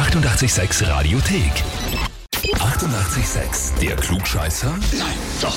886 Radiothek. 88,6. Der Klugscheißer? Nein, doch.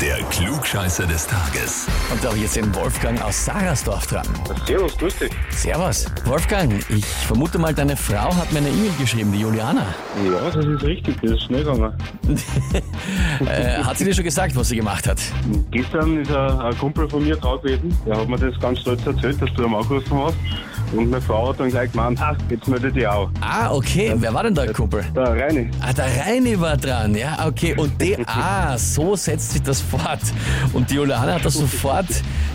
Der Klugscheißer des Tages. Und da habe ich jetzt den Wolfgang aus Sarasdorf dran. Servus, grüß dich. Servus. Wolfgang, ich vermute mal, deine Frau hat mir eine E-Mail geschrieben, die Juliana. Ja, das ist richtig, das ist schnell gegangen. Äh, hat sie dir schon gesagt, was sie gemacht hat? Gestern ist ein, ein Kumpel von mir drauf gewesen, der hat mir das ganz stolz erzählt, dass du am angerufen hast. Und meine Frau hat dann gleich gemeint, jetzt melde dich auch. Ah, okay. Wer war denn der Kumpel? Der Reini. Ah, der Reini war dran, ja, okay. Und die, ah, so setzt sich das fort. Und die Juliana hat das sofort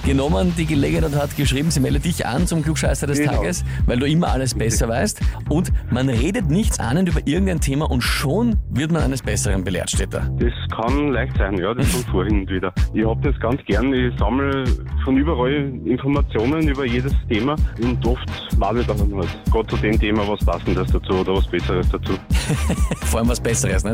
genommen, die Gelegenheit und hat geschrieben, sie melde dich an zum Klugscheißer des Genau. Tages, weil du immer alles besser weißt. Und man redet nichts ahnend über irgendein Thema und schon wird man eines Besseren belehrt, steht da. Das kann leicht sein, ja, das kommt vor hin und wieder. Ich hab das ganz gern, ich sammle von überall Informationen über jedes Thema und oft weiß ich dann halt gerade zu dem Thema was Passendes dazu oder was Besseres dazu. Vor allem was Besseres, ne?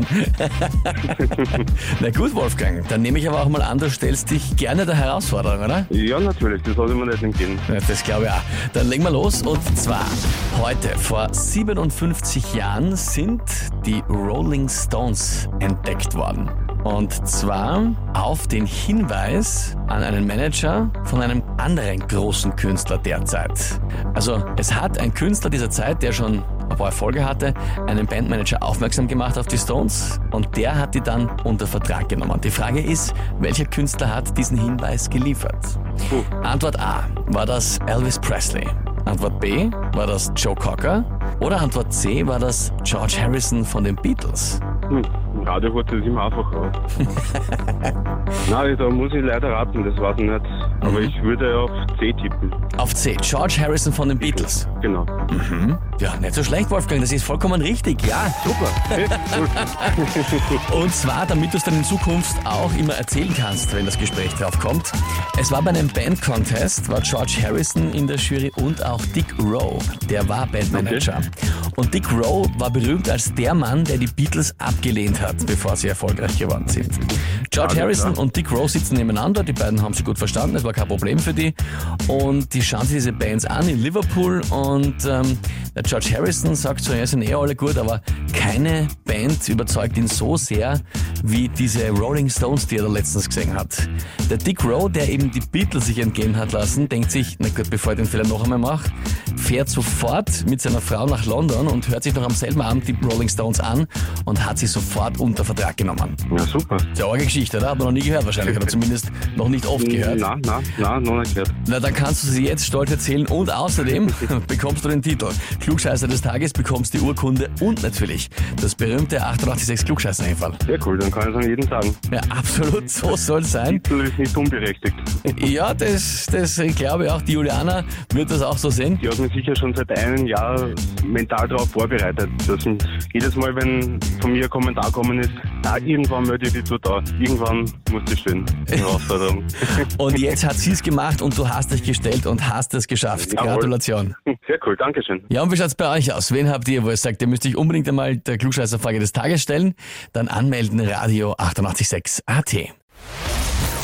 Na gut, Wolfgang, dann nehme ich aber auch mal an, du stellst dich gerne der Herausforderung, oder? Ja, natürlich, das sollte man nicht entgehen. Ja, Das glaube ich auch. Dann legen wir los und zwar heute vor 57 Jahren sind die Rolling Stones entdeckt worden. Und zwar auf den Hinweis an einen Manager von einem anderen großen Künstler derzeit. Also es hat ein Künstler dieser Zeit, der schon ein paar Erfolge hatte, einen Bandmanager aufmerksam gemacht auf die Stones und der hat die dann unter Vertrag genommen. Die Frage ist, welcher Künstler hat diesen Hinweis geliefert? Puh. Antwort A, war das Elvis Presley? Antwort B, war das Joe Cocker? Oder Antwort C, war das George Harrison von den Beatles? Hm, im Radio wird das immer einfacher. Nein, da muss ich leider raten, das weiß ich nicht. Aber Mhm. ich würde auf C tippen. Auf C, George Harrison von den Beatles. Genau. Ja, nicht so schlecht, Wolfgang, das ist vollkommen richtig, ja. Super. Okay. Und zwar, damit du es dann in Zukunft auch immer erzählen kannst, wenn das Gespräch drauf kommt. Es war bei einem Band-Contest, war George Harrison in der Jury und auch Dick Rowe, der war Bandmanager. Und Dick Rowe war berühmt als der Mann, der die Beatles abgelehnt hat, bevor sie erfolgreich geworden sind. George Harrison und Dick Rowe sitzen nebeneinander, die beiden haben sich gut verstanden, es war kein Problem für die. Und die schauen sich diese Bands an in Liverpool und ähm, der George Harrison sagt so, ja, sind eh alle gut, aber keine Band überzeugt ihn so sehr wie diese Rolling Stones, die er da letztens gesehen hat. Der Dick Rowe, der eben die Beatles sich entgehen hat lassen, denkt sich, na gut, bevor ich den Fehler noch einmal mache, fährt sofort mit seiner Frau nach London und hört sich noch am selben Abend die Rolling Stones an und hat sie sofort unter Vertrag genommen. Ja, super. Sehr arge Geschichte, oder? Hat man noch nie gehört wahrscheinlich, oder zumindest noch nicht oft gehört. Nein, nein, nein, noch nicht gehört. Na, dann kannst du sie jetzt stolz erzählen und außerdem bekommst du den Titel. Klugscheißer des Tages, bekommst die Urkunde und natürlich das berühmte 886 klugscheißer einfall Sehr cool, dann kann ich es an jeden sagen. Ja, absolut, so soll sein. Titel ist nicht unberechtigt. Ja, das, das ich glaube ich auch, die Juliana wird das auch so sehen. Die hat mich sicher schon seit einem Jahr mental darauf vorbereitet. Ich jedes Mal, wenn von mir ein Kommentar kommen ist, na, irgendwann melde ich dich dort da. Irgendwann muss das stehen. Die Herausforderung. Und jetzt hat sie es gemacht und du hast dich gestellt und hast es geschafft. Jawohl. Gratulation. Sehr cool, Dankeschön. Ja, und wie schaut's bei euch aus? Wen habt ihr, wo ihr sagt, ihr müsst euch unbedingt einmal der Klugscheißerfrage des Tages stellen? Dann anmelden, Radio 886 AT.